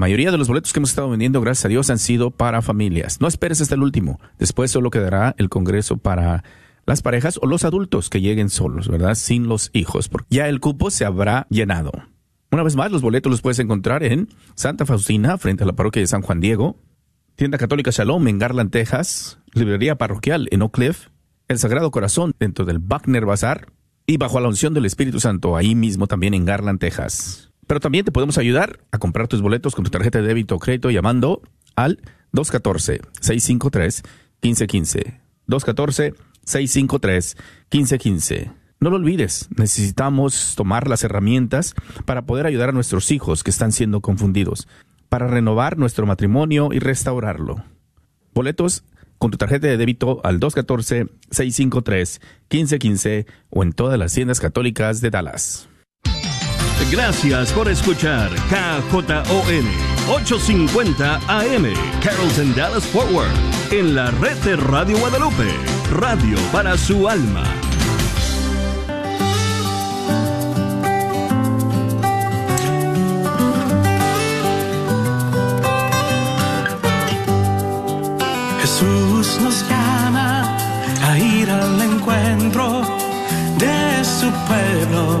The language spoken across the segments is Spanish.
mayoría de los boletos que hemos estado vendiendo, gracias a Dios, han sido para familias. No esperes hasta el último. Después solo quedará el Congreso para las parejas o los adultos que lleguen solos, ¿verdad? Sin los hijos, porque ya el cupo se habrá llenado. Una vez más, los boletos los puedes encontrar en Santa Faustina, frente a la parroquia de San Juan Diego, Tienda Católica Shalom en Garland, Texas, Librería Parroquial en Oak Cliff, El Sagrado Corazón dentro del Buckner Bazar y bajo la unción del Espíritu Santo ahí mismo también en Garland, Texas. Pero también te podemos ayudar a comprar tus boletos con tu tarjeta de débito o crédito llamando al 214-653-1515. 214-653-1515. No lo olvides, necesitamos tomar las herramientas para poder ayudar a nuestros hijos que están siendo confundidos, para renovar nuestro matrimonio y restaurarlo. Boletos con tu tarjeta de débito al 214-653-1515 o en todas las tiendas católicas de Dallas. Gracias por escuchar KJON 850 AM Carrollton Dallas Forward en la red de Radio Guadalupe, radio para su alma. Jesús nos llama a ir al encuentro de su pueblo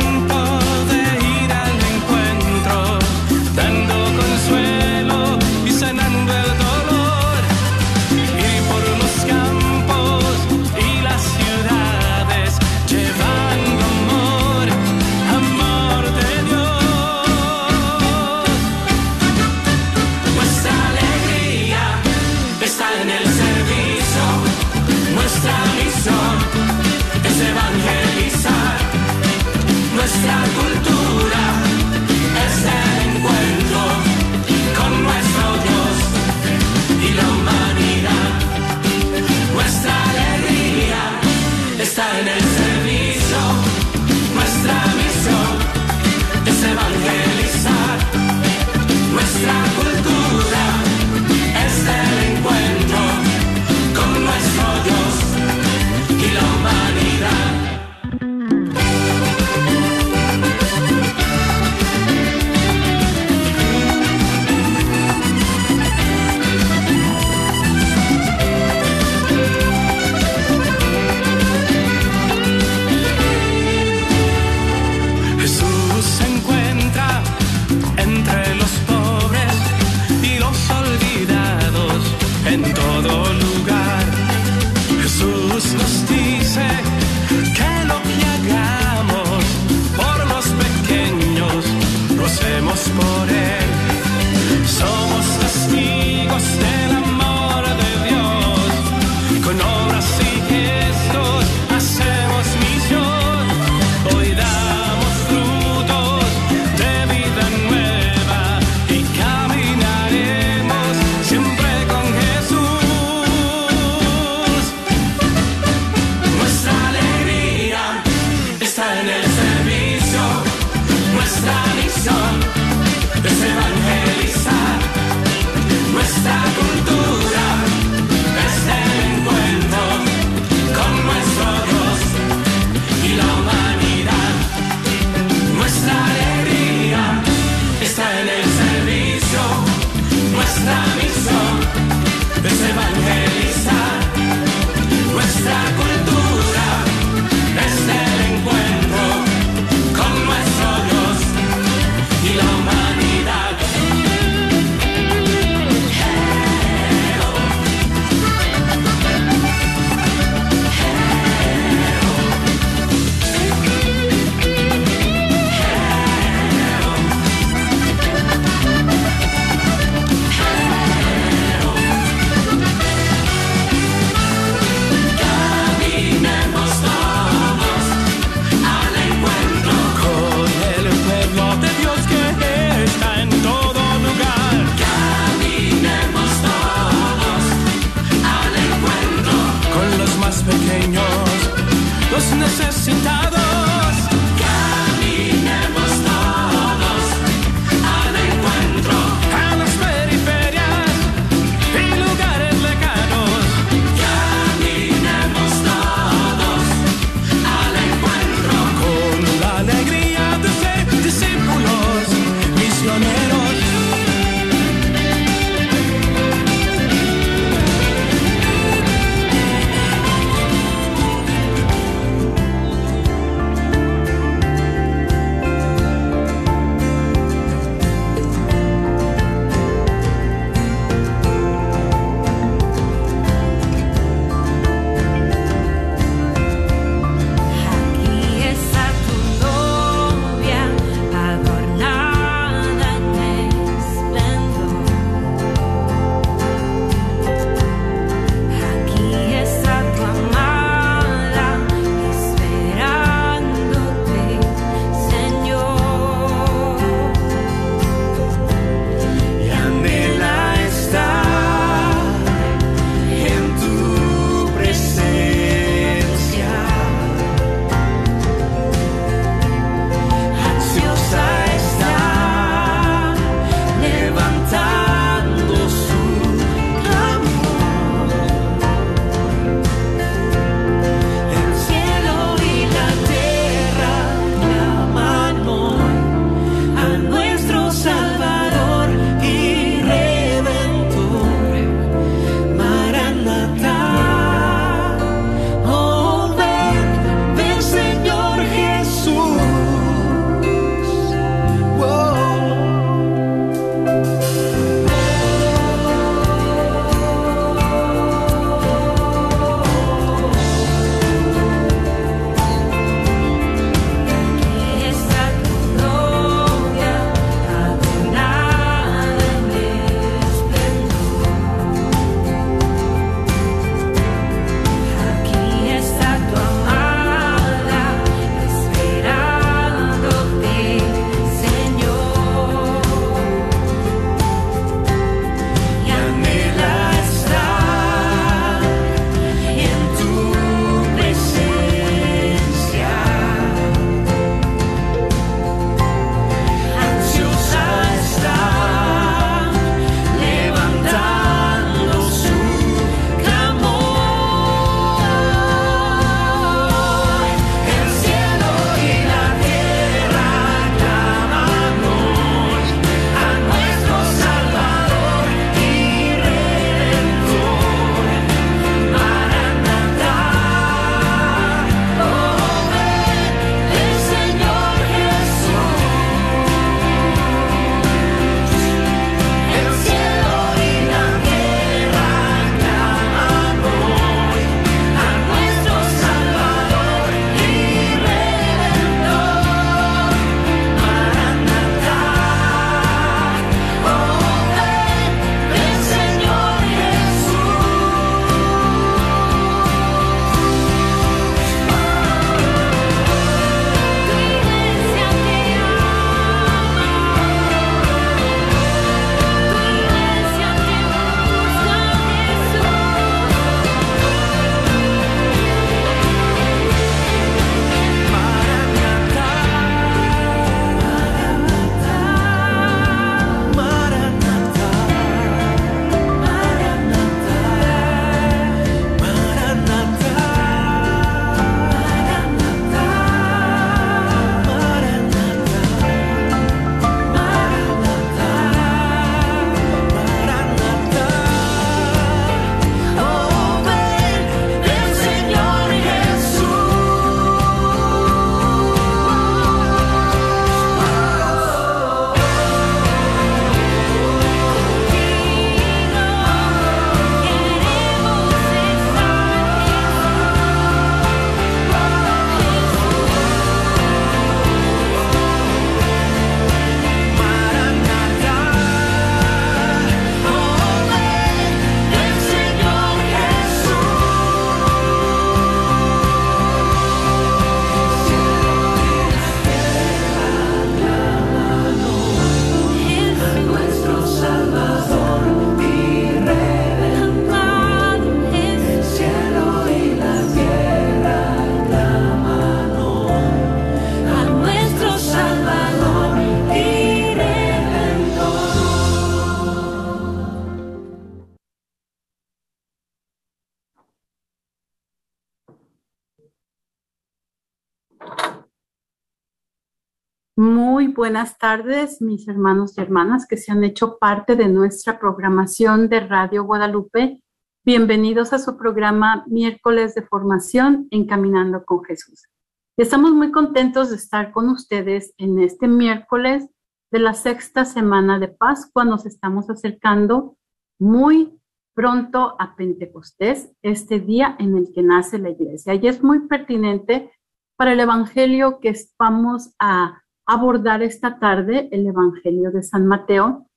buenas tardes, mis hermanos y hermanas que se han hecho parte de nuestra programación de Radio Guadalupe. Bienvenidos a su programa Miércoles de Formación Encaminando con Jesús. Estamos muy contentos de estar con ustedes en este miércoles de la sexta semana de Pascua. Nos estamos acercando muy pronto a Pentecostés, este día en el que nace la iglesia. Y es muy pertinente para el Evangelio que vamos a abordar esta tarde, el Evangelio de San Mateo.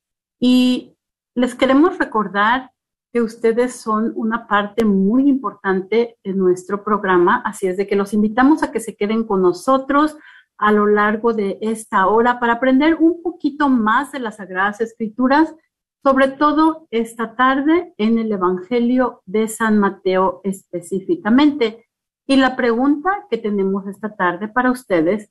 Y les queremos recordar que ustedes son una parte muy importante de nuestro programa, así es de que los invitamos a que se queden con nosotros a lo largo de esta hora para aprender un poquito más de las Sagradas Escrituras sobre todo esta tarde en el Evangelio de San Mateo específicamente. Y la pregunta que tenemos esta tarde para ustedes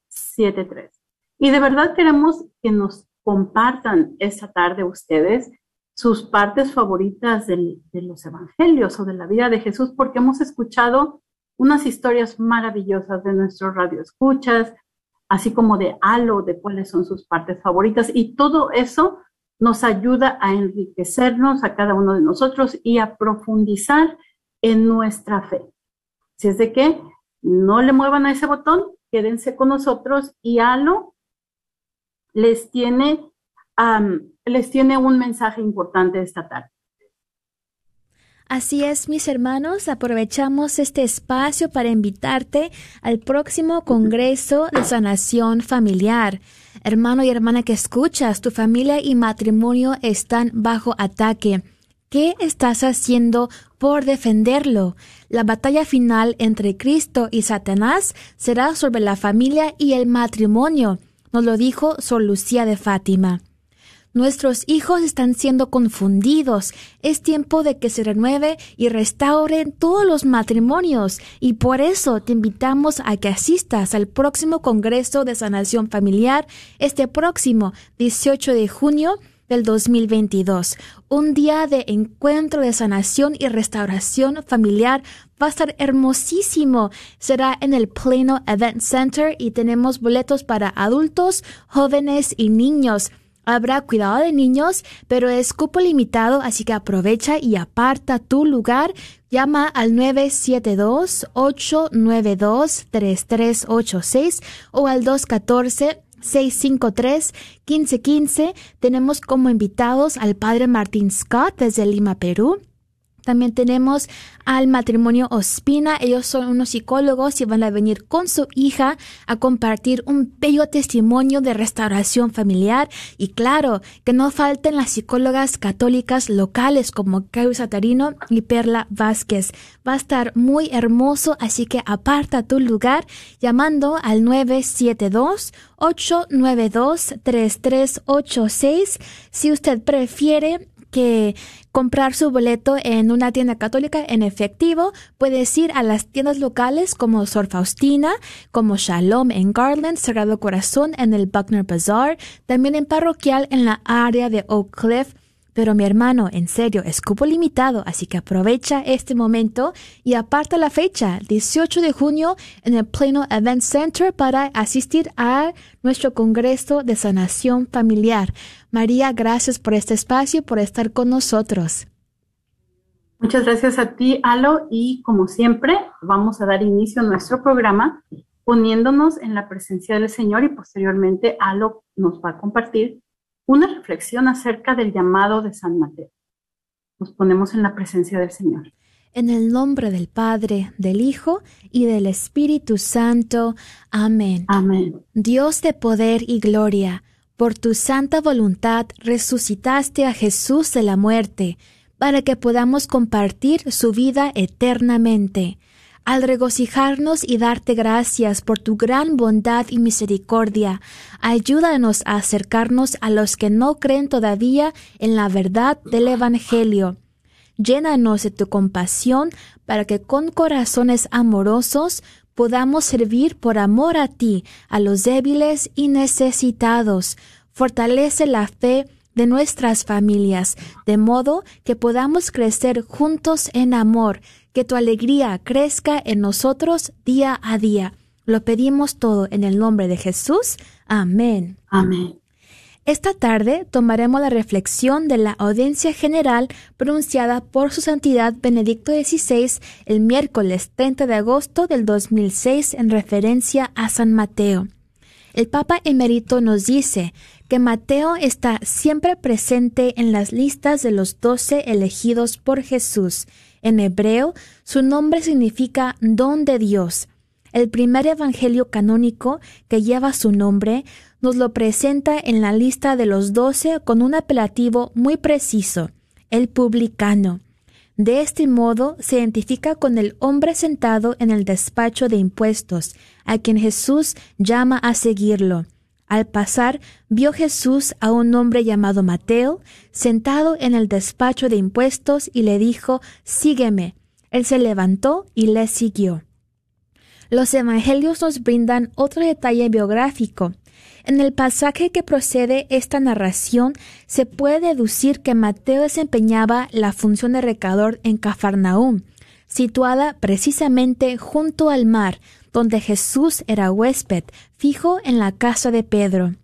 1-800-701-0373. Y de verdad queremos que nos compartan esta tarde ustedes sus partes favoritas de los evangelios o de la vida de Jesús, porque hemos escuchado unas historias maravillosas de nuestros radioescuchas, así como de halo, de cuáles son sus partes favoritas. Y todo eso nos ayuda a enriquecernos a cada uno de nosotros y a profundizar en nuestra fe. Si es de que no le muevan a ese botón, quédense con nosotros y Halo les tiene, les tiene un mensaje importante esta tarde. Así es, mis hermanos, aprovechamos este espacio para invitarte al próximo Congreso de Sanación Familiar. Hermano y hermana que escuchas, tu familia y matrimonio están bajo ataque. ¿Qué estás haciendo por defenderlo? La batalla final entre Cristo y Satanás será sobre la familia y el matrimonio, nos lo dijo Sor Lucía de Fátima. Nuestros hijos están siendo confundidos. Es tiempo de que se renueve y restauren todos los matrimonios y por eso te invitamos a que asistas al próximo Congreso de Sanación Familiar este próximo 18 de junio del 2022. Un día de encuentro de sanación y restauración familiar va a estar hermosísimo. Será en el Plano Event Center y tenemos boletos para adultos, jóvenes y niños. Habrá cuidado de niños, pero es cupo limitado, así que aprovecha y aparta tu lugar. Llama al 972-892-3386 o al 214 653-1515. Tenemos como invitados al padre Martín Scott desde Lima, Perú. También tenemos al matrimonio Ospina. Ellos son unos psicólogos y van a venir con su hija a compartir un bello testimonio de restauración familiar. Y claro, que no falten las psicólogas católicas locales como Caio Satarino y Perla Vázquez. Va a estar muy hermoso, así que aparta tu lugar llamando al 972 892 3386 si usted prefiere que comprar su boleto en una tienda católica en efectivo, puedes ir a las tiendas locales como Sor Faustina, como Shalom en Garland, Sagrado Corazón en el Buckner Bazaar, también en parroquial en la área de Oak Cliff, pero mi hermano, en serio, es cupo limitado, así que aprovecha este momento y aparta la fecha, 18 de junio, en el Plano Event Center para asistir a nuestro Congreso de Sanación Familiar. María, gracias por este espacio, por estar con nosotros. Muchas gracias a ti, Alo, y como siempre, vamos a dar inicio a nuestro programa poniéndonos en la presencia del Señor y posteriormente Alo nos va a compartir una reflexión acerca del llamado de San Mateo. Nos ponemos en la presencia del Señor. En el nombre del Padre, del Hijo y del Espíritu Santo. Amén. Amén. Dios de poder y gloria, por tu santa voluntad resucitaste a Jesús de la muerte, para que podamos compartir su vida eternamente. Al regocijarnos y darte gracias por tu gran bondad y misericordia, ayúdanos a acercarnos a los que no creen todavía en la verdad del Evangelio. Llénanos de tu compasión para que con corazones amorosos podamos servir por amor a ti a los débiles y necesitados. Fortalece la fe de nuestras familias, de modo que podamos crecer juntos en amor, que tu alegría crezca en nosotros día a día. Lo pedimos todo en el nombre de Jesús. Amén. Amén. Esta tarde tomaremos la reflexión de la audiencia general pronunciada por Su Santidad Benedicto XVI el miércoles 30 de agosto del 2006 en referencia a San Mateo. El Papa emérito nos dice que Mateo está siempre presente en las listas de los doce elegidos por Jesús. En hebreo, su nombre significa don de Dios. El primer evangelio canónico que lleva su nombre nos lo presenta en la lista de los doce con un apelativo muy preciso, el publicano. De este modo se identifica con el hombre sentado en el despacho de impuestos, a quien Jesús llama a seguirlo. Al pasar, vio Jesús a un hombre llamado Mateo, sentado en el despacho de impuestos, y le dijo, Sígueme. Él se levantó y le siguió. Los evangelios nos brindan otro detalle biográfico. En el pasaje que procede esta narración se puede deducir que Mateo desempeñaba la función de recador en Cafarnaúm, situada precisamente junto al mar, donde Jesús era huésped, fijo en la casa de Pedro.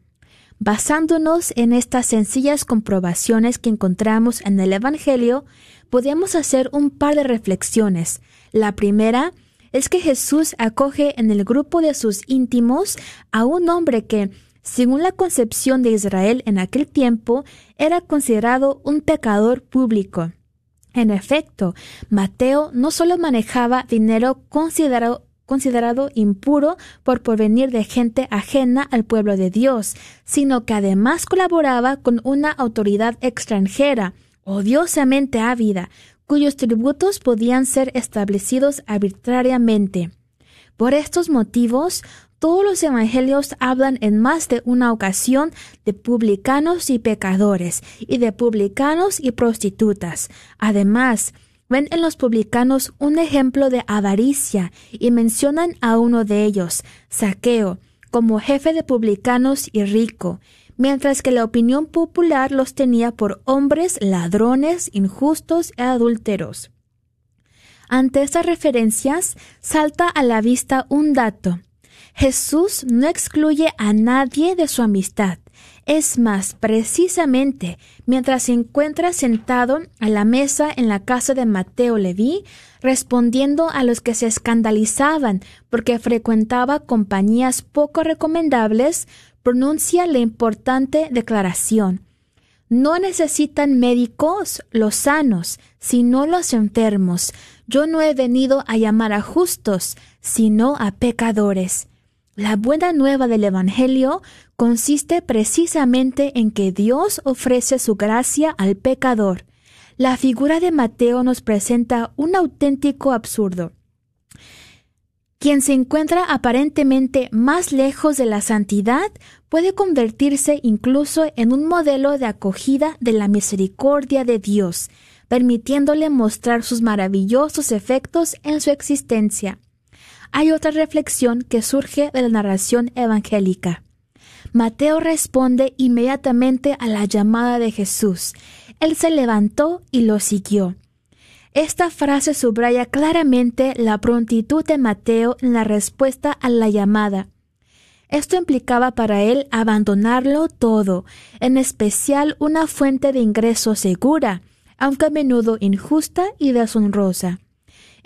Basándonos en estas sencillas comprobaciones que encontramos en el Evangelio, podemos hacer un par de reflexiones. La primera es que Jesús acoge en el grupo de sus íntimos a un hombre que, según la concepción de Israel en aquel tiempo, era considerado un pecador público. En efecto, Mateo no solo manejaba dinero considerado, considerado impuro por provenir de gente ajena al pueblo de Dios, sino que además colaboraba con una autoridad extranjera, odiosamente ávida, cuyos tributos podían ser establecidos arbitrariamente. Por estos motivos, todos los evangelios hablan en más de una ocasión de publicanos y pecadores, y de publicanos y prostitutas. Además, ven en los publicanos un ejemplo de avaricia y mencionan a uno de ellos, Saqueo, como jefe de publicanos y rico, mientras que la opinión popular los tenía por hombres ladrones, injustos e adúlteros. Ante estas referencias salta a la vista un dato. Jesús no excluye a nadie de su amistad. Es más, precisamente, mientras se encuentra sentado a la mesa en la casa de Mateo Leví, respondiendo a los que se escandalizaban porque frecuentaba compañías poco recomendables, pronuncia la importante declaración. No necesitan médicos los sanos, sino los enfermos. Yo no he venido a llamar a justos, sino a pecadores. La buena nueva del Evangelio consiste precisamente en que Dios ofrece su gracia al pecador. La figura de Mateo nos presenta un auténtico absurdo. Quien se encuentra aparentemente más lejos de la santidad puede convertirse incluso en un modelo de acogida de la misericordia de Dios, permitiéndole mostrar sus maravillosos efectos en su existencia hay otra reflexión que surge de la narración evangélica. Mateo responde inmediatamente a la llamada de Jesús. Él se levantó y lo siguió. Esta frase subraya claramente la prontitud de Mateo en la respuesta a la llamada. Esto implicaba para él abandonarlo todo, en especial una fuente de ingreso segura, aunque a menudo injusta y deshonrosa.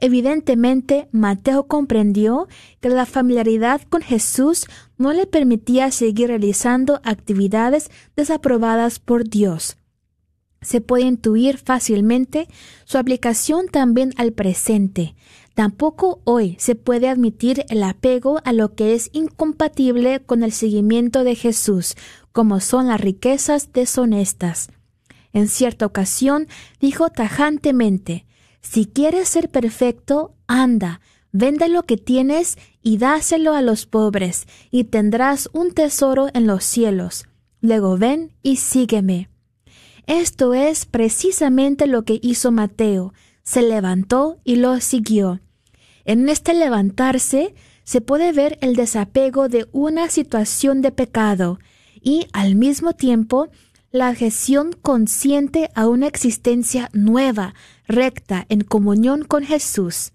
Evidentemente, Mateo comprendió que la familiaridad con Jesús no le permitía seguir realizando actividades desaprobadas por Dios. Se puede intuir fácilmente su aplicación también al presente. Tampoco hoy se puede admitir el apego a lo que es incompatible con el seguimiento de Jesús, como son las riquezas deshonestas. En cierta ocasión dijo tajantemente si quieres ser perfecto, anda, Vende lo que tienes y dáselo a los pobres, y tendrás un tesoro en los cielos. Luego ven y sígueme. Esto es precisamente lo que hizo Mateo. Se levantó y lo siguió. En este levantarse se puede ver el desapego de una situación de pecado y al mismo tiempo la adhesión consciente a una existencia nueva, recta, en comunión con Jesús.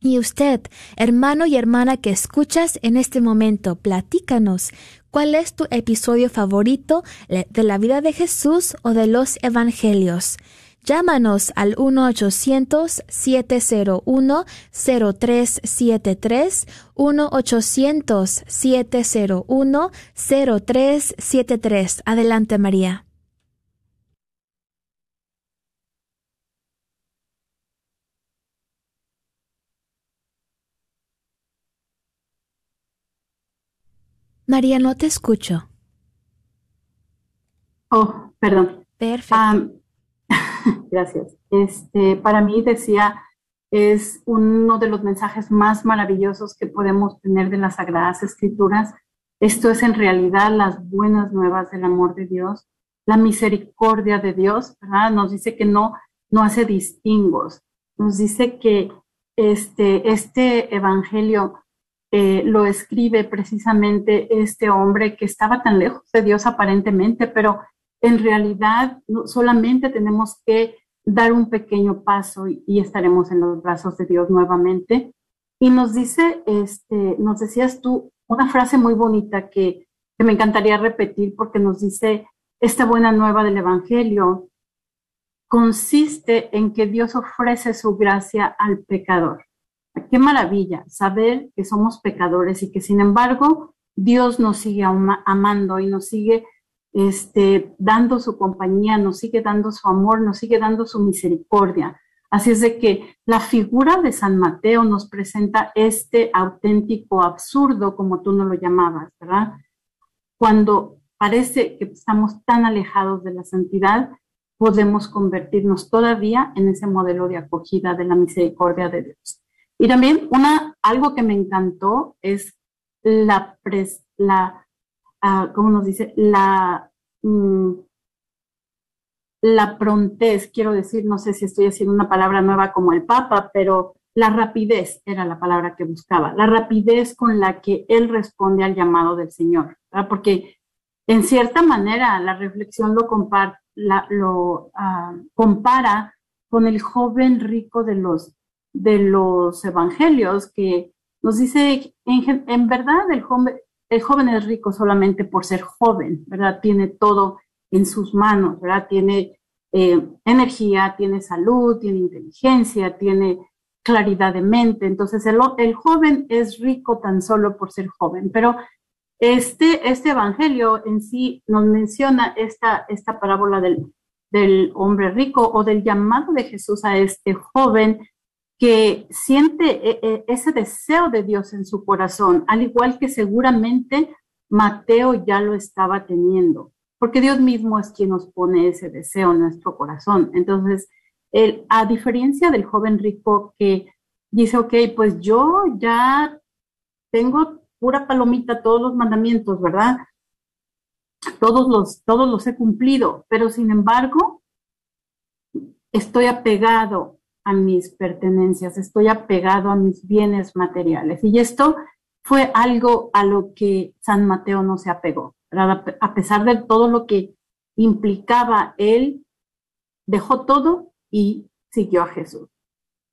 Y usted, hermano y hermana que escuchas en este momento, platícanos cuál es tu episodio favorito de la vida de Jesús o de los evangelios. Llámanos al 1-800-701-0373, 1-800-701-0373. Adelante, María. María, no te escucho. Oh, perdón. Perfecto. Gracias. Este, para mí decía, es uno de los mensajes más maravillosos que podemos tener de las Sagradas Escrituras. Esto es en realidad las buenas nuevas del amor de Dios, la misericordia de Dios, ¿verdad? Nos dice que no, no hace distingos. Nos dice que este, este evangelio eh, lo escribe precisamente este hombre que estaba tan lejos de Dios aparentemente, pero en realidad solamente tenemos que dar un pequeño paso y, estaremos en los brazos de Dios nuevamente. Y nos dice, este, nos decías tú una frase muy bonita que, que me encantaría repetir porque nos dice, esta buena nueva del Evangelio consiste en que Dios ofrece su gracia al pecador. Qué maravilla saber que somos pecadores y que sin embargo Dios nos sigue amando y nos sigue este, dando su compañía, nos sigue dando su amor, nos sigue dando su misericordia. Así es de que la figura de San Mateo nos presenta este auténtico absurdo, como tú no lo llamabas, ¿verdad? Cuando parece que estamos tan alejados de la santidad, podemos convertirnos todavía en ese modelo de acogida de la misericordia de Dios. Y también una, algo que me encantó es la, la ¿cómo nos dice? La, mm, la prontez, quiero decir, no sé si estoy haciendo una palabra nueva como el Papa, pero la rapidez era la palabra que buscaba, la rapidez con la que él responde al llamado del Señor, porque en cierta manera la reflexión lo, lo ah, compara con el joven rico de los, de los evangelios, que nos dice, en, en verdad, el joven, el joven es rico solamente por ser joven, ¿verdad? Tiene todo en sus manos, ¿verdad? Tiene eh, energía, tiene salud, tiene inteligencia, tiene claridad de mente. Entonces, el, el, joven es rico tan solo por ser joven. Pero este, este evangelio en sí nos menciona esta, esta parábola del, del hombre rico o del llamado de Jesús a este joven que siente eh, eh, ese deseo de Dios en su corazón, al igual que seguramente Mateo ya lo estaba teniendo, porque Dios mismo es quien nos pone ese deseo en nuestro corazón. Entonces, a diferencia del joven rico que dice, ok, pues yo ya tengo pura palomita todos los mandamientos, ¿verdad? Todos los, todos los he cumplido, pero sin embargo, estoy apegado a mis pertenencias, estoy apegado a mis bienes materiales. Y esto fue algo a lo que San Mateo no se apegó. A pesar de todo lo que implicaba, él dejó todo y siguió a Jesús.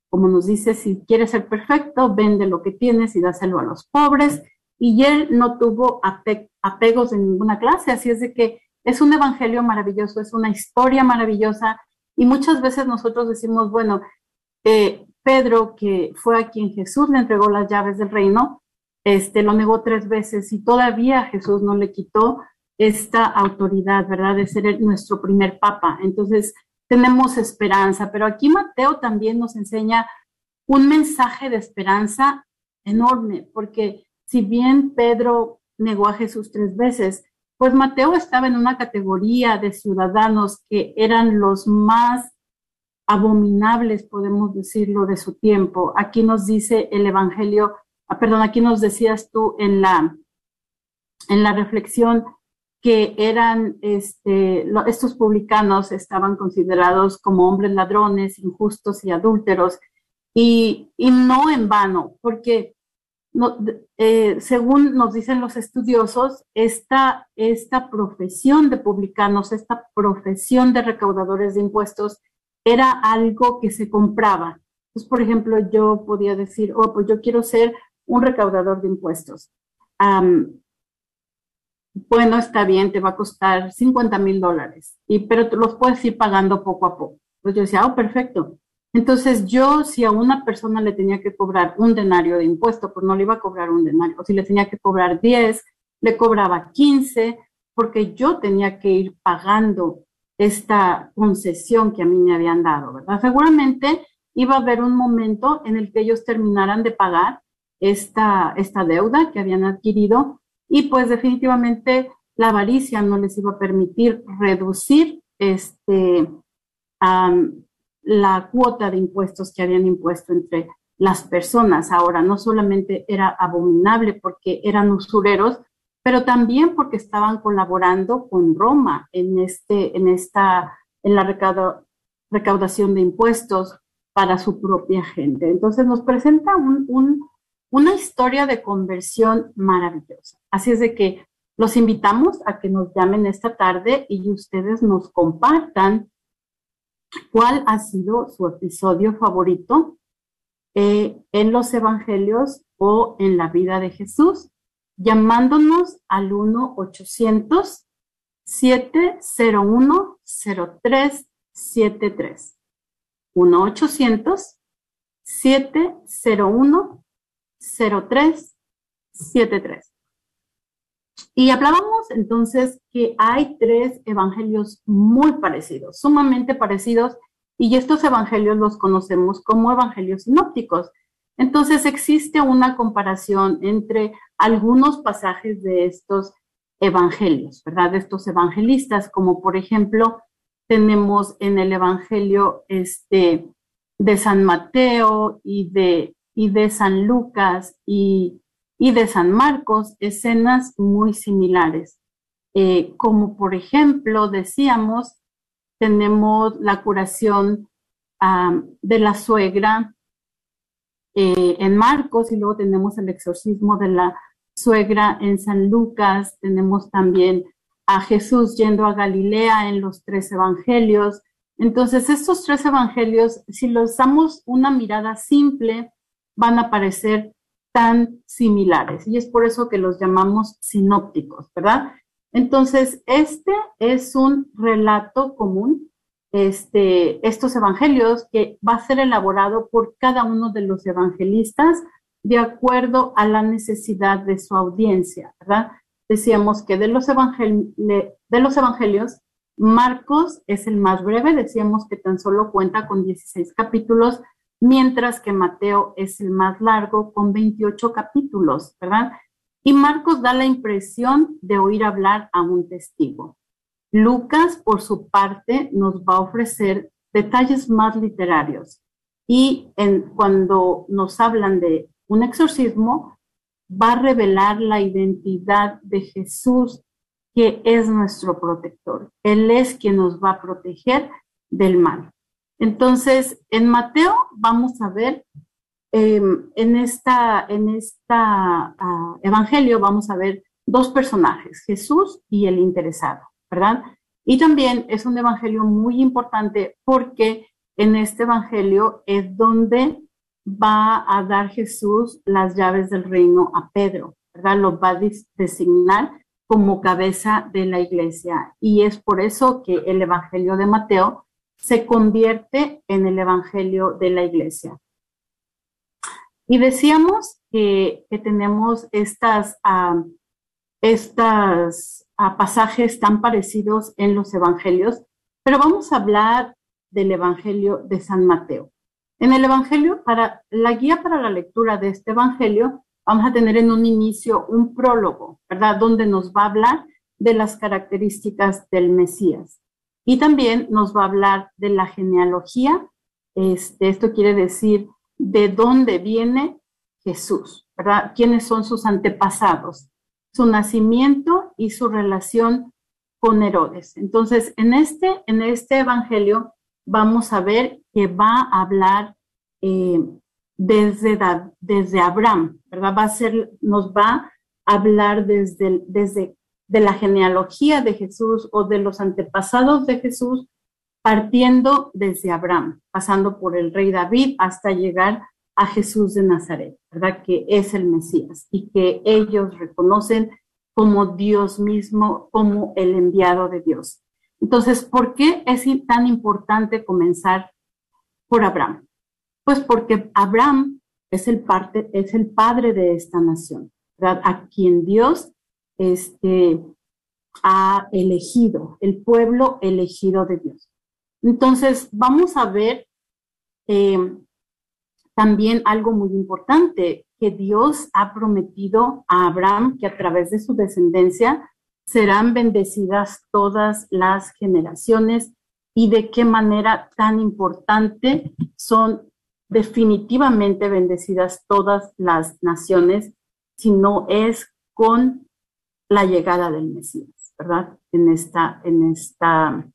Como nos dice, si quieres ser perfecto, vende lo que tienes y dáselo a los pobres. Y él no tuvo apegos de ninguna clase, así es de que es un evangelio maravilloso, es una historia maravillosa. Y muchas veces nosotros decimos, bueno, Pedro, que fue a quien Jesús le entregó las llaves del reino, este, lo negó tres veces y todavía Jesús no le quitó esta autoridad, ¿verdad? De ser nuestro primer papa. Entonces, tenemos esperanza, pero aquí Mateo también nos enseña un mensaje de esperanza enorme, porque si bien Pedro negó a Jesús tres veces, pues Mateo estaba en una categoría de ciudadanos que eran los más abominables, podemos decirlo, de su tiempo. Aquí nos dice el Evangelio, ah, perdón, aquí nos decías tú en la, en la reflexión que eran, este, estos publicanos estaban considerados como hombres ladrones, injustos y adúlteros, y, y no en vano, porque no, eh, según nos dicen los estudiosos, esta, esta profesión de publicanos, esta profesión de recaudadores de impuestos, era algo que se compraba. Entonces, por ejemplo, yo podía decir, oh, pues yo quiero ser un recaudador de impuestos. bueno, está bien, te va a costar 50 mil dólares, y, pero tú los puedes ir pagando poco a poco. Pues yo decía, oh, perfecto. Entonces yo, si a una persona le tenía que cobrar un denario de impuesto, pues no le iba a cobrar un denario. O si le tenía que cobrar 10, le cobraba 15, porque yo tenía que ir pagando esta concesión que a mí me habían dado, ¿verdad? Seguramente iba a haber un momento en el que ellos terminaran de pagar esta, esta deuda que habían adquirido y pues definitivamente la avaricia no les iba a permitir reducir este, la cuota de impuestos que habían impuesto entre las personas. Ahora, no solamente era abominable porque eran usureros, pero también porque estaban colaborando con Roma en, este, en, esta, en la recaudación de impuestos para su propia gente. Entonces nos presenta una historia de conversión maravillosa. Así es de que los invitamos a que nos llamen esta tarde y ustedes nos compartan cuál ha sido su episodio favorito eh, en los evangelios o en la vida de Jesús llamándonos al 1-800-701-0373. 1-800-701-0373. Y hablábamos entonces que hay tres evangelios muy parecidos, sumamente parecidos, y estos evangelios los conocemos como evangelios sinópticos. Entonces existe una comparación entre algunos pasajes de estos evangelios, ¿verdad? De estos evangelistas, como por ejemplo tenemos en el evangelio este, de San Mateo y de, y de San Lucas y, de San Marcos, escenas muy similares. Eh, como por ejemplo, decíamos, tenemos la curación de la suegra eh, en Marcos y luego tenemos el exorcismo de la suegra en San Lucas, tenemos también a Jesús yendo a Galilea en los tres evangelios. Entonces, estos tres evangelios, si los damos una mirada simple, van a parecer tan similares y es por eso que los llamamos sinópticos, ¿verdad? Entonces, este es un relato común este, estos evangelios que va a ser elaborado por cada uno de los evangelistas de acuerdo a la necesidad de su audiencia, ¿verdad? Decíamos que de los, de los evangelios, Marcos es el más breve, decíamos que tan solo cuenta con 16 capítulos, mientras que Mateo es el más largo con 28 capítulos, ¿verdad? Y Marcos da la impresión de oír hablar a un testigo. Lucas, por su parte, nos va a ofrecer detalles más literarios y cuando nos hablan de un exorcismo, va a revelar la identidad de Jesús, que es nuestro protector. Él es quien nos va a proteger del mal. Entonces, en Mateo vamos a ver, em, en esta, en esta ah, evangelio vamos a ver dos personajes, Jesús y el interesado. ¿verdad? Y también es un evangelio muy importante porque en este evangelio es donde va a dar Jesús las llaves del reino a Pedro, ¿verdad? Lo va a designar como cabeza de la iglesia. Y es por eso que el evangelio de Mateo se convierte en el evangelio de la iglesia. Y decíamos que, tenemos estas, ah, estas a pasajes tan parecidos en los evangelios, pero vamos a hablar del evangelio de San Mateo. En el evangelio, para la guía para la lectura de este evangelio, vamos a tener en un inicio un prólogo, ¿verdad? Donde nos va a hablar de las características del Mesías. Y también nos va a hablar de la genealogía Este, esto quiere decir de dónde viene Jesús, ¿verdad? ¿Quiénes son sus antepasados? Su nacimiento y su relación con Herodes. Entonces, en este, en este evangelio vamos a ver que va a hablar eh, desde, desde Abraham, ¿verdad? Va a ser, nos va a hablar desde, desde de la genealogía de Jesús o de los antepasados de Jesús, partiendo desde Abraham, pasando por el rey David hasta llegar a Jesús de Nazaret, ¿verdad? Que es el Mesías y que ellos reconocen como Dios mismo, como el enviado de Dios. Entonces, ¿por qué es tan importante comenzar por Abraham? Pues porque Abraham es el, parte, es el padre de esta nación, ¿verdad? A quien Dios este, ha elegido, el pueblo elegido de Dios. Entonces, vamos a ver eh, también algo muy importante, que Dios ha prometido a Abraham que a través de su descendencia serán bendecidas todas las generaciones y de qué manera tan importante son definitivamente bendecidas todas las naciones si no es con la llegada del Mesías, ¿verdad? En esta, en esta,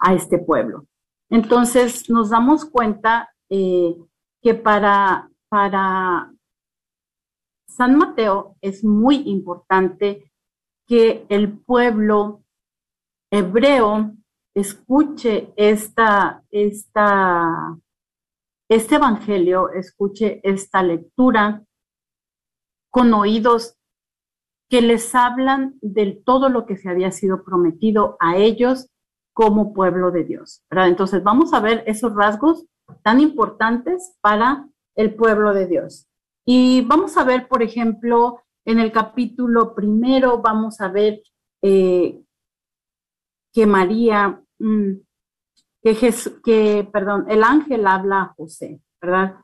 a este pueblo. Entonces nos damos cuenta eh, que para, para San Mateo es muy importante que el pueblo hebreo escuche esta, esta, este evangelio, escuche esta lectura con oídos que les hablan de todo lo que se había sido prometido a ellos como pueblo de Dios. Entonces vamos a ver esos rasgos tan importantes para el pueblo de Dios. Y vamos a ver, por ejemplo, en el capítulo primero, vamos a ver eh, que María, mm, que, que, perdón, el ángel habla a José, ¿verdad?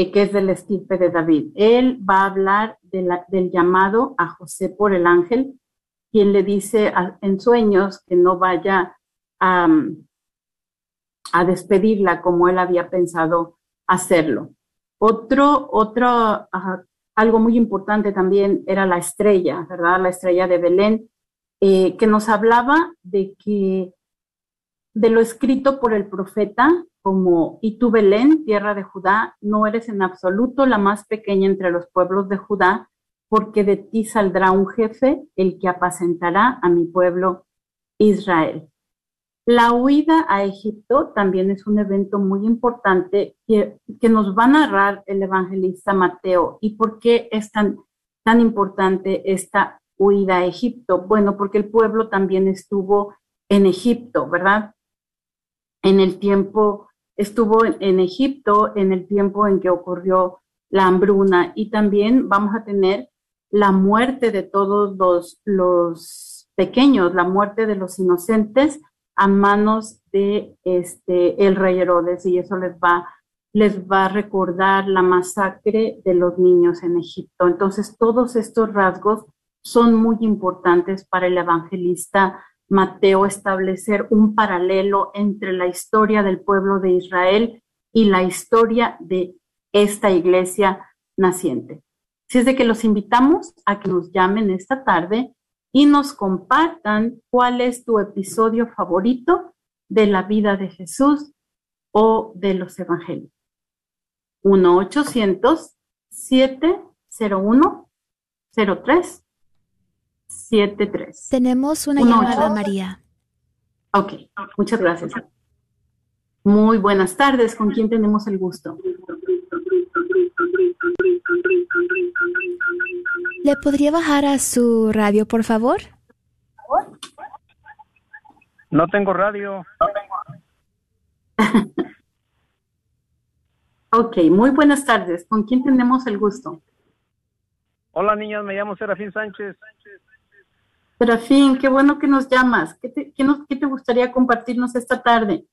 Eh, que es del estirpe de David. Él va a hablar del llamado a José por el ángel, quien le dice en sueños que no vaya a, despedirla como él había pensado hacerlo. Otro, otro, algo muy importante también era la estrella, ¿verdad? La estrella de Belén, eh, que nos hablaba de que, de lo escrito por el profeta, como, y tú Belén, tierra de Judá, no eres en absoluto la más pequeña entre los pueblos de Judá, porque de ti saldrá un jefe, el que apacentará a mi pueblo Israel. La huida a Egipto también es un evento muy importante que, nos va a narrar el evangelista Mateo. ¿Y por qué es tan, tan importante esta huida a Egipto? Bueno, porque el pueblo también estuvo en Egipto, ¿verdad? En el tiempo, estuvo en Egipto en el tiempo en que ocurrió la hambruna y también vamos a tener la muerte de todos los, los pequeños, la muerte de los inocentes a manos de este, el rey Herodes y eso les va, les va a recordar la masacre de los niños en Egipto. Entonces, todos estos rasgos son muy importantes para el evangelista Mateo establecer un paralelo entre la historia del pueblo de Israel y la historia de esta iglesia naciente. Si es de que los invitamos a que nos llamen esta tarde y nos compartan cuál es tu episodio favorito de la vida de Jesús o de los evangelios. 1-800-701-0373. Tenemos una llamada, María. Ok, muchas gracias. Muy buenas tardes. ¿Con quién tenemos el gusto? ¿Le podría bajar a su radio, por favor? No tengo radio. ok, muy buenas tardes. ¿Con quién tenemos el gusto? Hola, niñas, me llamo Serafín Sánchez. Serafín, qué bueno que nos llamas. ¿Qué te, qué te gustaría compartirnos esta tarde?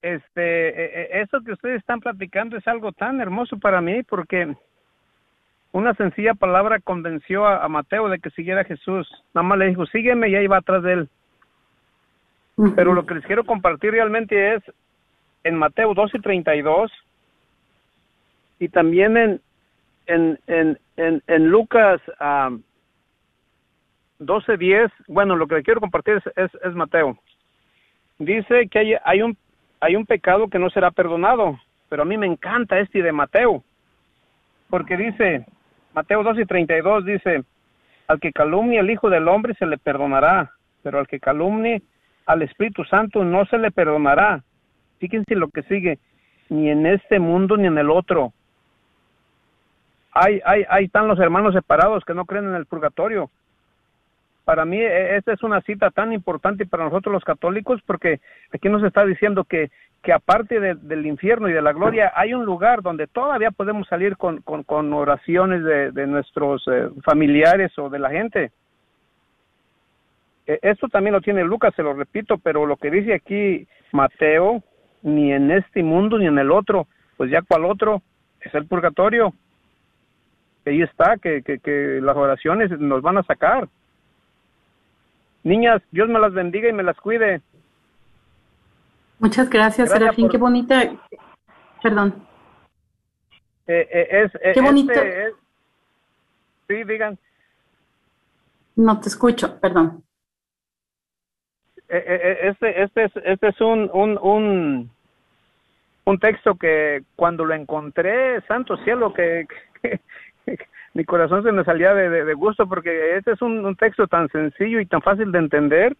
Este, e, e, eso que ustedes están platicando es algo tan hermoso para mí porque una sencilla palabra convenció a, Mateo de que siguiera a Jesús. Nada más le dijo, sígueme y ahí va atrás de él. Pero lo que les quiero compartir realmente es en Mateo 12 y 32 y también en, en, en, en, en Lucas um, 12, 10. Bueno, lo que le quiero compartir es, es, es Mateo. Dice que hay, hay, un, hay un pecado que no será perdonado, pero a mí me encanta este de Mateo, porque dice, Mateo 2 y 32 dice, al que calumnie al Hijo del Hombre se le perdonará, pero al que calumnie al Espíritu Santo no se le perdonará. Fíjense lo que sigue, ni en este mundo ni en el otro. Hay, hay, ahí están los hermanos separados que no creen en el purgatorio. Para mí e, esta es una cita tan importante para nosotros los católicos porque aquí nos está diciendo que, que aparte de, del infierno y de la gloria hay un lugar donde todavía podemos salir con, con, con oraciones de, de nuestros eh, familiares o de la gente. E, esto también lo tiene Lucas, se lo repito, pero lo que dice aquí Mateo, ni en este mundo ni en el otro, pues ya cual otro, es el purgatorio. Ahí está, que, que, que las oraciones nos van a sacar. Niñas, Dios me las bendiga y me las cuide. Muchas gracias, Gracias Serafín. por- Qué bonita. Perdón. Eh, eh, es, eh, Qué bonito. este es- sí, digan. No te escucho, perdón. Eh, eh, este, este es, este es un, un, un, un texto que cuando lo encontré, santo cielo, que- que mi corazón se me salía de, de- gusto porque este es un, un texto tan sencillo y tan fácil de entender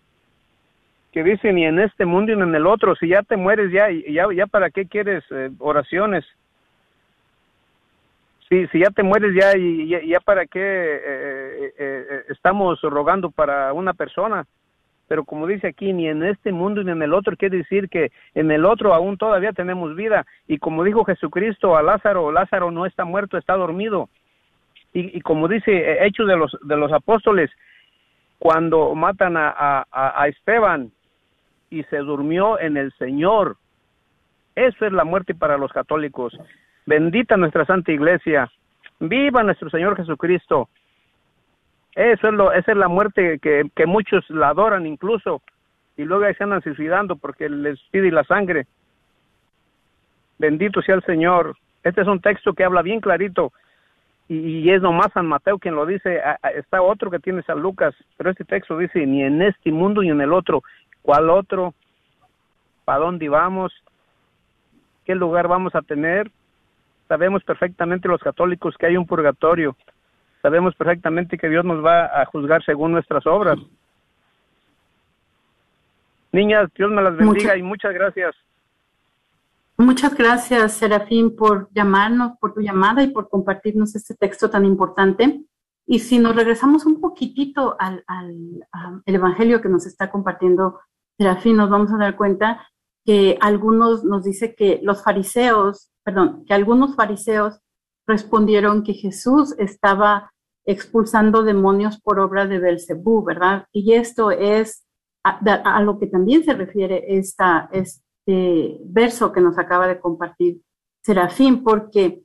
que dice ni en este mundo ni en el otro, si ya te mueres ya, ya, ya para qué quieres eh, oraciones. Si, si ya te mueres ya y ya, para qué eh, eh, estamos rogando para una persona pero como dice aquí, ni en este mundo ni en el otro, quiere decir que en el otro aún todavía tenemos vida. Y como dijo Jesucristo a Lázaro, Lázaro no está muerto, está dormido. Y, como dice eh, Hechos de los, de los Apóstoles, cuando matan a, a, a- a Esteban y se durmió en el Señor, eso es la muerte para los católicos. Bendita nuestra Santa Iglesia. Viva nuestro Señor Jesucristo. Eso es lo, esa es la muerte que, que muchos la adoran incluso y luego ahí se andan suicidando porque les pide la sangre. Bendito sea el Señor. Este es un texto que habla bien clarito y, y es nomás San Mateo quien lo dice. A- a- Está otro que tiene San Lucas, pero este texto dice ni en este mundo ni en el otro. ¿Cuál otro? ¿Para dónde vamos? ¿Qué lugar vamos a tener? Sabemos perfectamente los católicos que hay un purgatorio sabemos perfectamente que Dios nos va a juzgar según nuestras obras. Niñas, Dios me las bendiga Muchas- y muchas gracias. Muchas gracias, Serafín, por llamarnos, por tu llamada y por compartirnos este texto tan importante. Y si nos regresamos un poquitito al, al, am, el evangelio que nos está compartiendo Serafín, nos vamos a dar cuenta que algunos nos dice que los fariseos, perdón, que algunos fariseos respondieron que Jesús estaba expulsando demonios por obra de Belcebú, ¿verdad? Y esto es a, a- lo que también se refiere esta, este verso que nos acaba de compartir Serafín, porque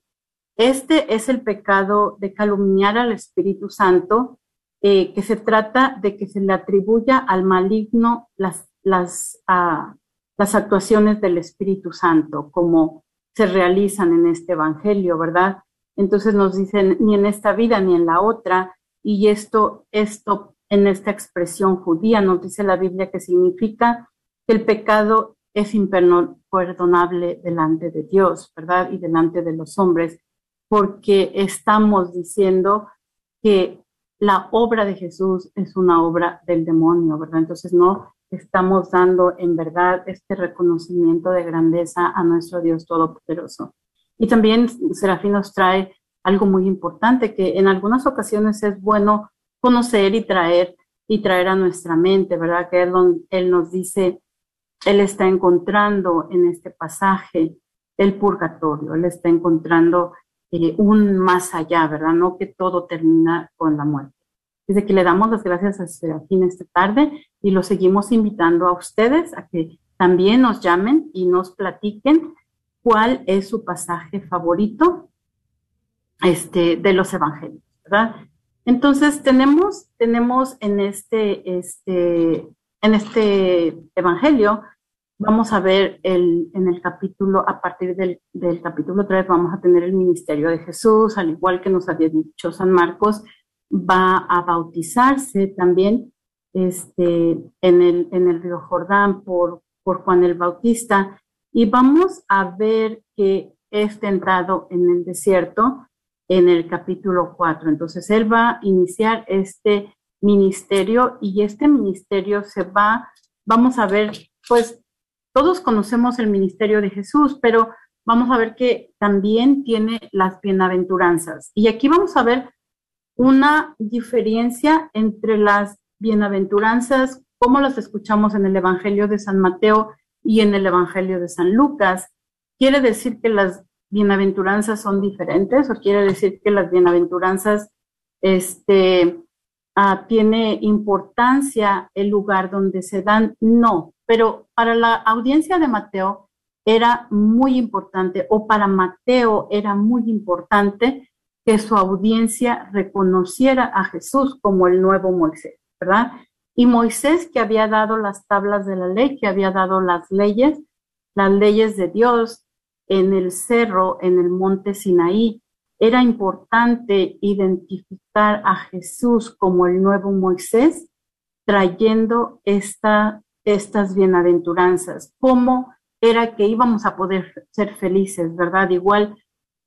este es el pecado de calumniar al Espíritu Santo, eh, que se trata de que se le atribuya al maligno las, ah, las actuaciones del Espíritu Santo, como se realizan en este Evangelio, ¿verdad? Entonces nos dicen, ni en esta vida ni en la otra, y esto, esto en esta expresión judía nos dice la Biblia que significa que el pecado es imperdonable delante de Dios, ¿verdad? Y delante de los hombres, porque estamos diciendo que la obra de Jesús es una obra del demonio, ¿verdad? Entonces no estamos dando en verdad este reconocimiento de grandeza a nuestro Dios Todopoderoso. Y también Serafín nos trae algo muy importante que en algunas ocasiones es bueno conocer y traer y traer a nuestra mente, ¿verdad? Que él, él nos dice, él está encontrando en este pasaje el purgatorio, él está encontrando eh, un más allá, ¿verdad? No que todo termina con la muerte. Desde que le damos las gracias a Serafín esta tarde y lo seguimos invitando a ustedes a que también nos llamen y nos platiquen cuál es su pasaje favorito este, de los evangelios, ¿verdad? Entonces tenemos, tenemos en este, este, en este evangelio vamos a ver el, en el capítulo, a partir del, del capítulo 3, vamos a tener el ministerio de Jesús, al igual que nos había dicho San Marcos, va a bautizarse también este, en, el, en el río Jordán por, por Juan el Bautista. Y vamos a ver que es tentado en el desierto en el capítulo 4. Entonces, él va a iniciar este ministerio y este ministerio se va, vamos a ver, pues todos conocemos el ministerio de Jesús, pero vamos a ver que también tiene las bienaventuranzas. Y aquí vamos a ver una diferencia entre las bienaventuranzas, como las escuchamos en el Evangelio de San Mateo y en el Evangelio de San Lucas. ¿Quiere decir que las bienaventuranzas son diferentes o quiere decir que las bienaventuranzas este, ah, tiene importancia el lugar donde se dan? No, pero para la audiencia de Mateo era muy importante o para Mateo era muy importante que su audiencia reconociera a Jesús como el nuevo Moisés, ¿verdad? Y Moisés que había dado las tablas de la ley, que había dado las leyes, las leyes de Dios en el cerro, en el monte Sinaí, era importante identificar a Jesús como el nuevo Moisés, trayendo esta, estas bienaventuranzas. ¿Cómo era que íbamos a poder ser felices, verdad? Igual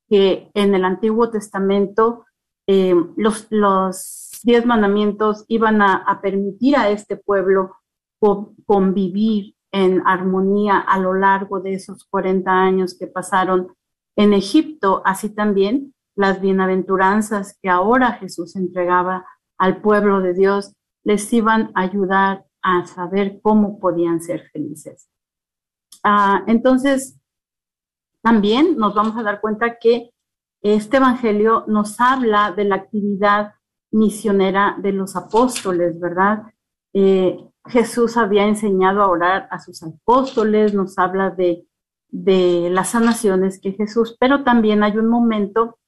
que en el Antiguo Testamento eh, los, los, diez mandamientos iban a, permitir a este pueblo convivir en armonía a lo largo de esos 40 años que pasaron en Egipto, así también las bienaventuranzas que ahora Jesús entregaba al pueblo de Dios les iban a ayudar a saber cómo podían ser felices. Ah, entonces, también nos vamos a dar cuenta que este Evangelio nos habla de la actividad misionera de los apóstoles, ¿verdad? Eh, Jesús había enseñado a orar a sus apóstoles, nos habla de, de las sanaciones que Jesús, pero también hay un momento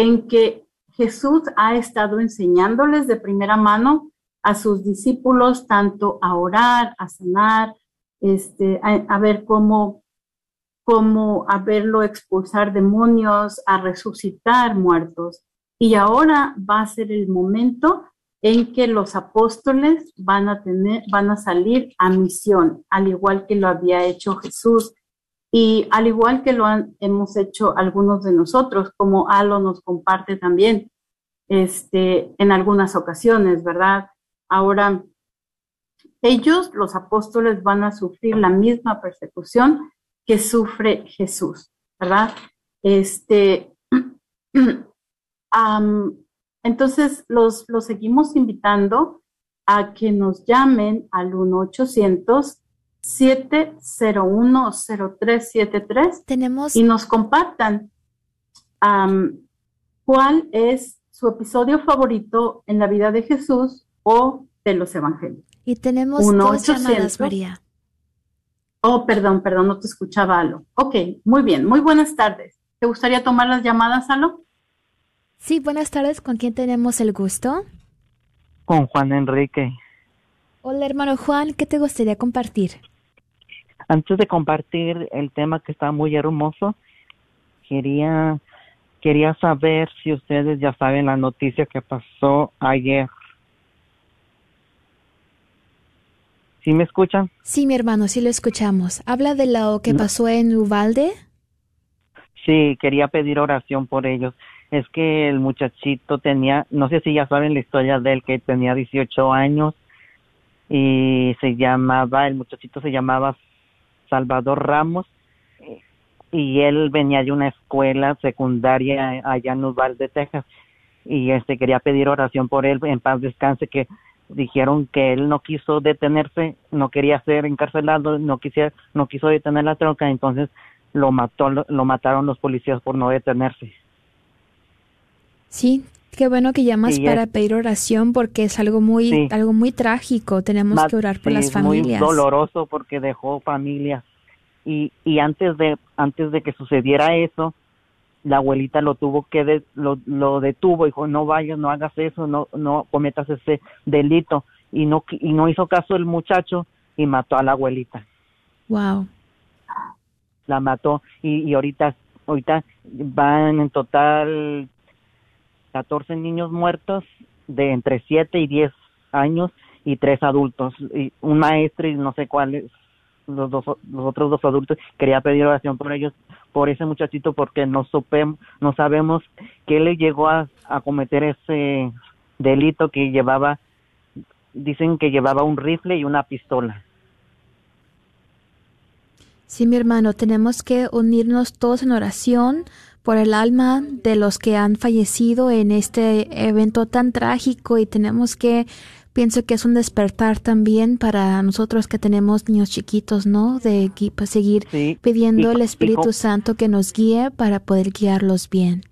en que Jesús ha estado enseñándoles de primera mano a sus discípulos tanto a orar, a sanar, este, a ver cómo como a verlo expulsar demonios, a resucitar muertos. Y ahora va a ser el momento en que los apóstoles van a tener, van a salir a misión, al igual que lo había hecho Jesús y al igual que lo han, hemos hecho algunos de nosotros, como Alo nos comparte también, este, en algunas ocasiones, ¿verdad? Ahora, ellos, los apóstoles, van a sufrir la misma persecución que sufre Jesús, ¿verdad? Este, entonces, los, los seguimos invitando a que nos llamen al 1-800-701-0373 Tenemos... y nos compartan cuál es su episodio favorito en la vida de Jesús o de los evangelios. Y tenemos dos llamadas, María. Oh, perdón, perdón, no te escuchaba, Alo. Ok, muy bien, muy buenas tardes. ¿Te gustaría tomar las llamadas, Alo? Sí, buenas tardes. ¿Con quién tenemos el gusto? Con Juan Enrique. Hola, hermano Juan, ¿qué te gustaría compartir? Antes de compartir el tema que está muy hermoso, quería quería saber si ustedes ya saben la noticia que pasó ayer ¿Sí me escuchan? Sí, mi hermano, sí lo escuchamos. ¿Habla de lo que pasó en Uvalde? Sí, quería pedir oración por ellos. Es que el muchachito tenía, no sé si ya saben la historia de él, que tenía 18 años y se llamaba, el muchachito se llamaba Salvador Ramos y él venía de una escuela secundaria allá en Uvalde, Texas y este quería pedir oración por él en paz descanse que dijeron que él no quiso detenerse, no quería ser encarcelado, no quisiera, no quiso detener la troca, entonces lo mató, lo, mataron los policías por no detenerse. Sí, qué bueno que llamas para pedir oración porque es algo muy, algo muy trágico. Tenemos que orar por las familias. Muy doloroso porque dejó familias y y antes de antes de que sucediera eso, la abuelita lo tuvo que lo, lo detuvo dijo no vayas no hagas eso no no cometas ese delito y no y no hizo caso el muchacho y mató a la abuelita Wow. La mató y, y ahorita, ahorita van en total 14 niños muertos de entre 7 y 10 años y tres adultos, y un maestro y no sé cuáles, los, dos, los otros dos adultos. Quería pedir oración por ellos, por ese muchachito, porque no, supe, no sabemos qué le llegó a, a cometer ese delito que llevaba, dicen que llevaba un rifle y una pistola. Sí, mi hermano, tenemos que unirnos todos en oración por el alma de los que han fallecido en este evento tan trágico y tenemos que, pienso que es un despertar también para nosotros que tenemos niños chiquitos, ¿no? De pues, seguir Sí, pidiendo al Espíritu Santo que nos guíe para poder guiarlos bien.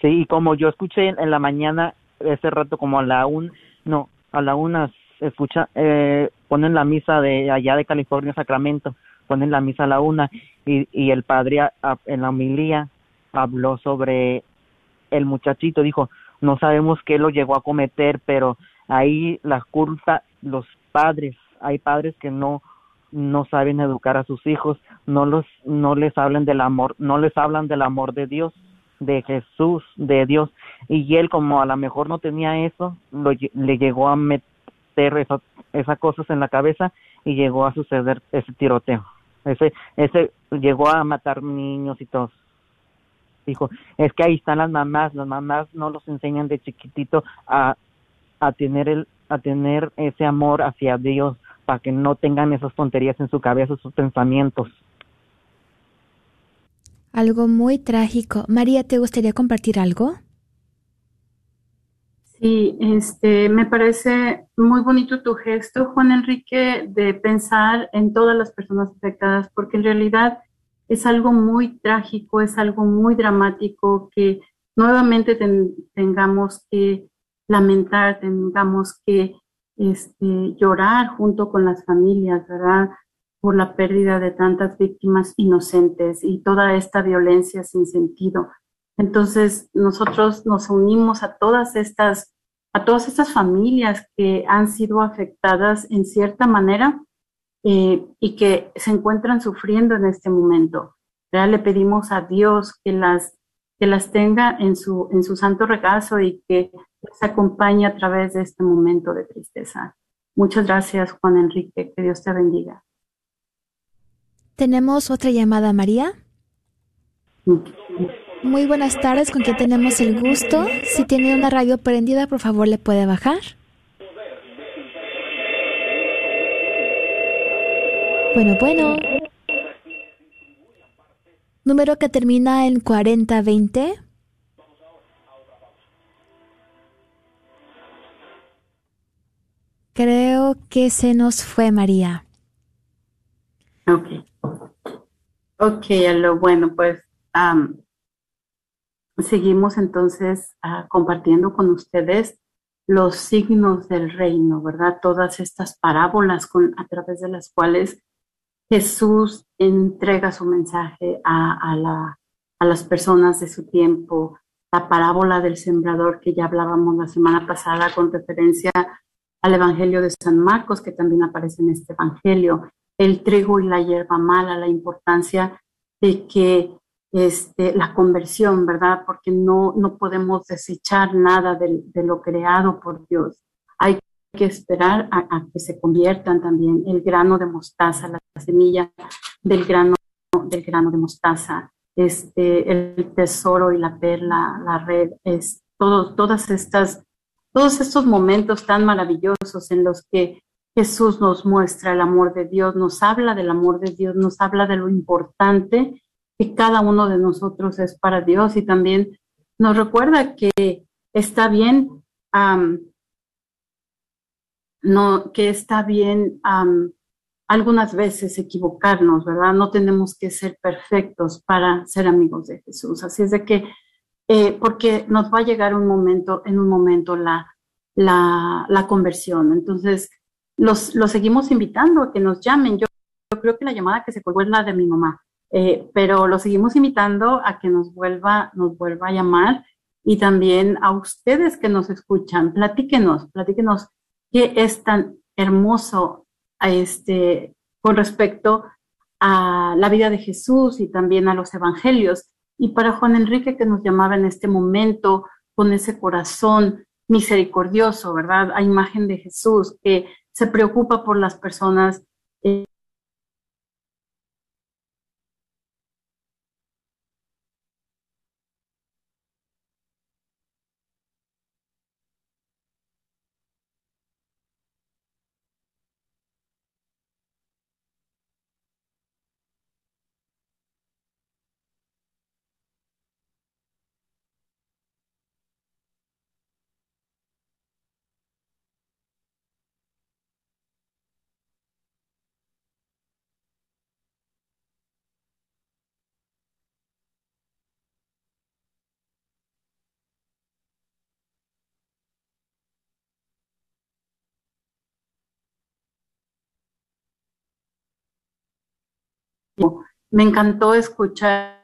Sí, y como yo escuché en, en la mañana, ese rato como a la un, no, a la una, escucha, eh, ponen la misa de allá de California, Sacramento, ponen la misa a la una, y, y el padre a- a- en la homilía habló sobre el muchachito, dijo, no sabemos qué lo llegó a cometer, pero ahí la culpa, los padres, hay padres que no no saben educar a sus hijos, no los no les hablan del amor, no les hablan del amor de Dios, de Jesús, de Dios, y él como a lo mejor no tenía eso, lo le llegó a meter esa- esas cosas en la cabeza y llegó a suceder ese tiroteo. Ese ese llegó a matar niños y todo. Dijo, es que ahí están las mamás, las mamás no los enseñan de chiquitito a a tener el a tener ese amor hacia Dios para que no tengan esas tonterías en su cabeza, sus pensamientos. Algo muy trágico. María, ¿te gustaría compartir algo? Sí, este, me parece muy bonito tu gesto, Juan Enrique, de pensar en todas las personas afectadas, porque en realidad es algo muy trágico, es algo muy dramático que nuevamente ten- tengamos que lamentar, tengamos que este, llorar junto con las familias, ¿verdad? Por la pérdida de tantas víctimas inocentes y toda esta violencia sin sentido. Entonces, nosotros nos unimos a todas estas, a todas estas familias que han sido afectadas en cierta manera eh, y que se encuentran sufriendo en este momento. ¿verdad? Le pedimos a Dios que las, que las tenga en su, en su santo regazo y que les acompañe a través de este momento de tristeza. Muchas gracias, Juan Enrique. Que Dios te bendiga. Tenemos otra llamada, María. Muy buenas tardes, con quien tenemos el gusto. Si tiene una radio prendida, por favor, le puede bajar. Bueno, bueno. Número que termina en 4020. Creo que se nos fue María. Ok. Ok, lo bueno, pues seguimos entonces ah, compartiendo con ustedes los signos del reino, ¿verdad? Todas estas parábolas con, a través de las cuales Jesús entrega su mensaje a, a la- a las personas de su tiempo. La parábola del sembrador que ya hablábamos la semana pasada con referencia al Evangelio de San Marcos, que también aparece en este Evangelio el trigo y la hierba mala, la importancia de que este, la conversión, ¿verdad? Porque no, no podemos desechar nada de, de lo creado por Dios. Que esperar a, a que se conviertan también el grano de mostaza, la semilla del grano, del grano de mostaza, este, el tesoro y la perla, la red, es todo, todas estas, todos estos momentos tan maravillosos en los que Jesús nos muestra el amor de Dios, nos habla del amor de Dios, nos habla de lo importante que cada uno de nosotros es para Dios y también nos recuerda que está bien, am, no, que está bien algunas veces equivocarnos, ¿verdad? No tenemos que ser perfectos para ser amigos de Jesús. Así es de que, eh, porque nos va a llegar un momento, en un momento la, la, la conversión. Entonces, los, los seguimos invitando a que nos llamen. Yo, yo creo que la llamada que se colgó es la de mi mamá, eh, pero los seguimos invitando a que nos vuelva, nos vuelva a llamar y también a ustedes que nos escuchan, platíquenos, platíquenos qué es tan hermoso a este, con respecto a la vida de Jesús y también a los evangelios. Y para Juan Enrique que nos llamaba en este momento con ese corazón misericordioso, ¿verdad? A imagen de Jesús que se preocupa por las personas. Eh, Me encantó escuchar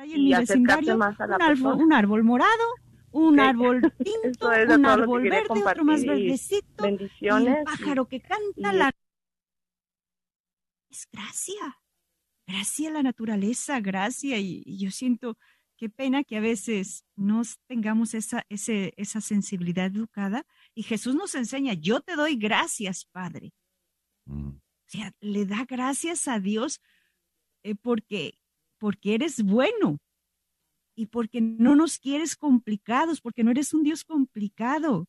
ahí en mi vecindario un árbol, un árbol, morado, un árbol tinto, un árbol verde, otro más verdecito, bendiciones, un pájaro que canta la... Es gracia, gracia a la naturaleza, gracia, y, yo siento qué pena que a veces no tengamos esa, ese, esa sensibilidad educada, y Jesús nos enseña, yo te doy gracias, Padre. Mm. O sea, le da gracias a Dios eh, porque porque eres bueno y porque no nos quieres complicados, porque no eres un Dios complicado,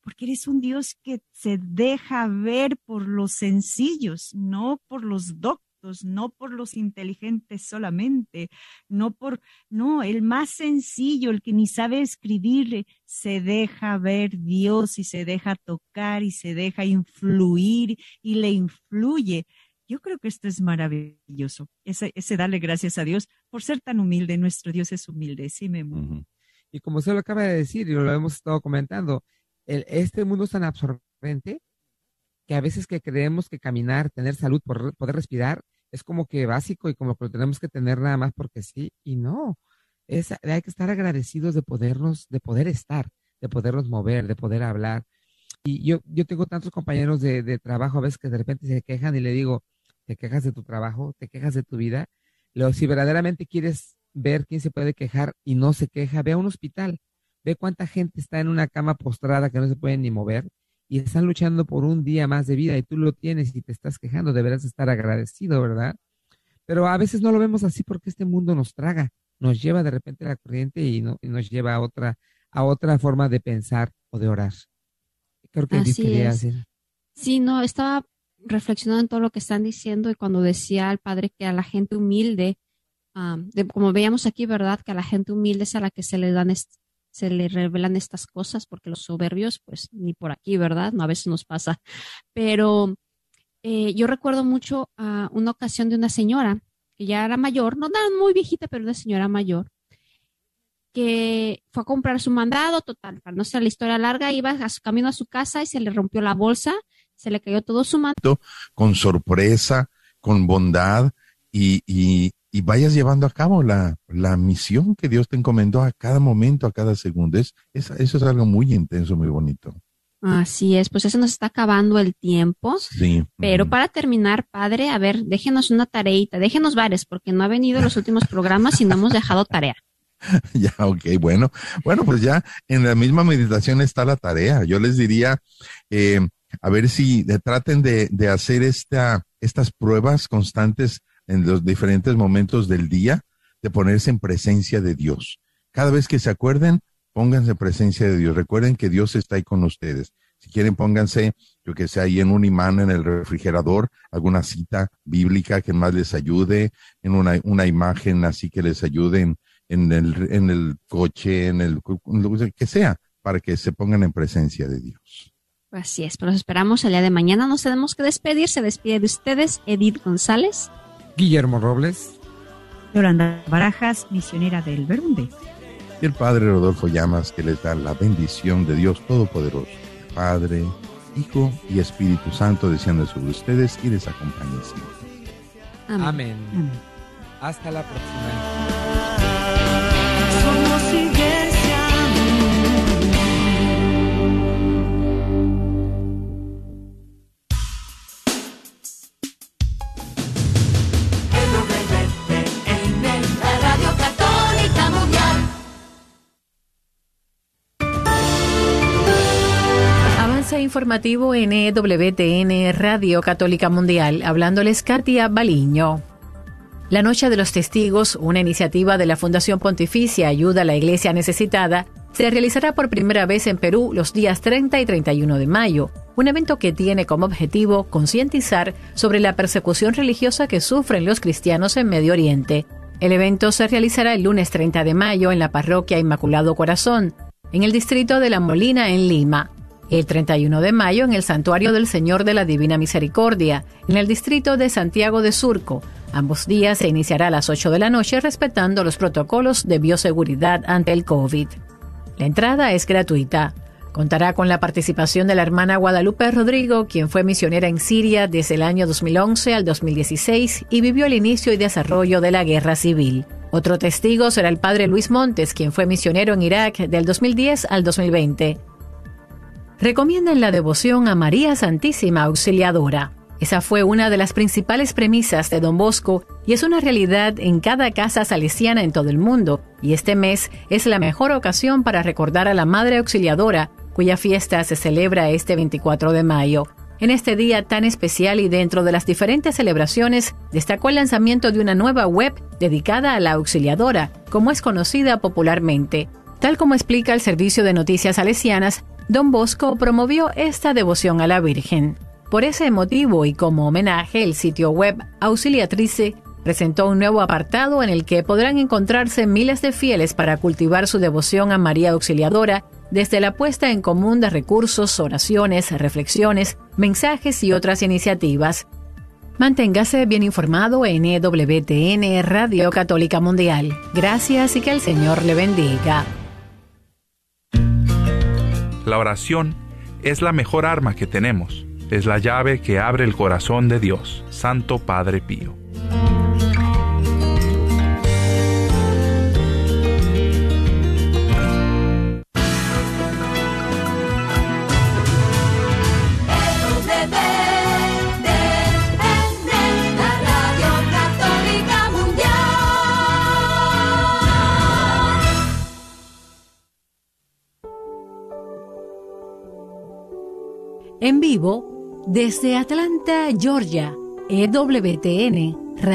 porque eres un Dios que se deja ver por los sencillos, no por los doctos, no por los inteligentes solamente, no por, no, el más sencillo, el que ni sabe escribirle, se deja ver Dios y se deja tocar y se deja influir y le influye. Yo creo que esto es maravilloso, ese, ese darle gracias a Dios por ser tan humilde. Nuestro Dios es humilde, sí, me Y como usted lo acaba de decir, y lo hemos estado comentando, el, este mundo es tan absorbente que a veces que creemos que caminar, tener salud, poder respirar, es como que básico y como que lo tenemos que tener nada más porque sí, y no. Es, hay que estar agradecidos de podernos, de poder estar, de podernos mover, de poder hablar. Y yo, yo tengo tantos compañeros de, de trabajo a veces que de repente se quejan y le digo, te quejas de tu trabajo, te quejas de tu vida. Luego, si verdaderamente quieres ver quién se puede quejar y no se queja, ve a un hospital, ve cuánta gente está en una cama postrada que no se pueden ni mover y están luchando por un día más de vida y tú lo tienes y te estás quejando, deberás estar agradecido, ¿verdad? Pero a veces no lo vemos así porque este mundo nos traga, nos lleva de repente a la corriente y, no, nos lleva a otra, a otra forma de pensar o de orar. Creo que así quería decir. Sí, no, estaba reflexionando en todo lo que están diciendo y cuando decía al padre que a la gente humilde, como veíamos aquí, ¿verdad? Que a la gente humilde es a la que se le dan se le revelan estas cosas porque los soberbios, pues ni por aquí, ¿verdad? No, a veces nos pasa. Pero eh, yo recuerdo mucho una ocasión de una señora que ya era mayor, no tan muy viejita, pero una señora mayor, que fue a comprar su mandado, total, para no ser la historia larga, iba a su camino a su casa y se le rompió la bolsa se le cayó todo su manto. Con sorpresa, con bondad y, y vayas llevando a cabo la, la misión que Dios te encomendó a cada momento, a cada segundo. Es, es- eso es algo muy intenso, muy bonito. Así es, pues eso nos está acabando el tiempo. Sí. Pero para terminar, padre, a ver, déjenos una tareita, déjenos varias, porque no ha venido los últimos programas y no hemos dejado tarea. Ya, ok, bueno. Bueno, pues ya en la misma meditación está la tarea. Yo les diría, eh, a ver si traten de, de hacer esta, estas pruebas constantes en los diferentes momentos del día, de ponerse en presencia de Dios. Cada vez que se acuerden, pónganse en presencia de Dios. Recuerden que Dios está ahí con ustedes. Si quieren, pónganse, yo que sé, ahí en un imán en el refrigerador, alguna cita bíblica que más les ayude, en una, una imagen así que les ayude en, el, en el coche, en el, que sea, para que se pongan en presencia de Dios. Así es, pero los esperamos el día de mañana. Nos tenemos que despedir. Se despide de ustedes Edith González. Guillermo Robles. Yolanda Barajas, misionera del Berunde. Y el Padre Rodolfo Llamas, que les da la bendición de Dios Todopoderoso, Padre, Hijo y Espíritu Santo, desciende sobre ustedes y les acompañe siempre. Amén. Hasta la próxima. Informativo E Radio Católica Mundial, hablándoles Baliño. La Noche de los Testigos, una iniciativa de la Fundación Pontificia Ayuda a la Iglesia Necesitada, se realizará por primera vez en Perú los días 30 y 31 de mayo, un evento que tiene como objetivo concientizar sobre la persecución religiosa que sufren los cristianos en Medio Oriente. El evento se realizará el lunes 30 de mayo en la parroquia Inmaculado Corazón, en el distrito de La Molina, en Lima. El 31 de mayo en el Santuario del Señor de la Divina Misericordia, en el distrito de Santiago de Surco. Ambos días se iniciará a las 8 de la noche respetando los protocolos de bioseguridad ante el COVID. La entrada es gratuita. Contará con la participación de la hermana Guadalupe Rodrigo, quien fue misionera en Siria desde el año 2011 al 2016 y vivió el inicio y desarrollo de la guerra civil. Otro testigo será el padre Luis Montes, quien fue misionero en Irak del 2010 al 2020. Recomiendan la devoción a María Santísima Auxiliadora. Esa fue una de las principales premisas de Don Bosco y es una realidad en cada casa salesiana en todo el mundo, y este mes es la mejor ocasión para recordar a la Madre Auxiliadora, cuya fiesta se celebra este 24 de mayo. En este día tan especial y dentro de las diferentes celebraciones, destacó el lanzamiento de una nueva web dedicada a la Auxiliadora, como es conocida popularmente. Tal como explica el Servicio de Noticias Salesianas, Don Bosco promovió esta devoción a la Virgen. Por ese motivo y como homenaje, el sitio web Auxiliatrice presentó un nuevo apartado en el que podrán encontrarse miles de fieles para cultivar su devoción a María Auxiliadora, desde la puesta en común de recursos, oraciones, reflexiones, mensajes y otras iniciativas. Manténgase bien informado en EWTN Radio Católica Mundial. Gracias y que el Señor le bendiga. La oración es la mejor arma que tenemos. Es la llave que abre el corazón de Dios, Santo Padre Pío. En vivo, desde Atlanta, Georgia, EWTN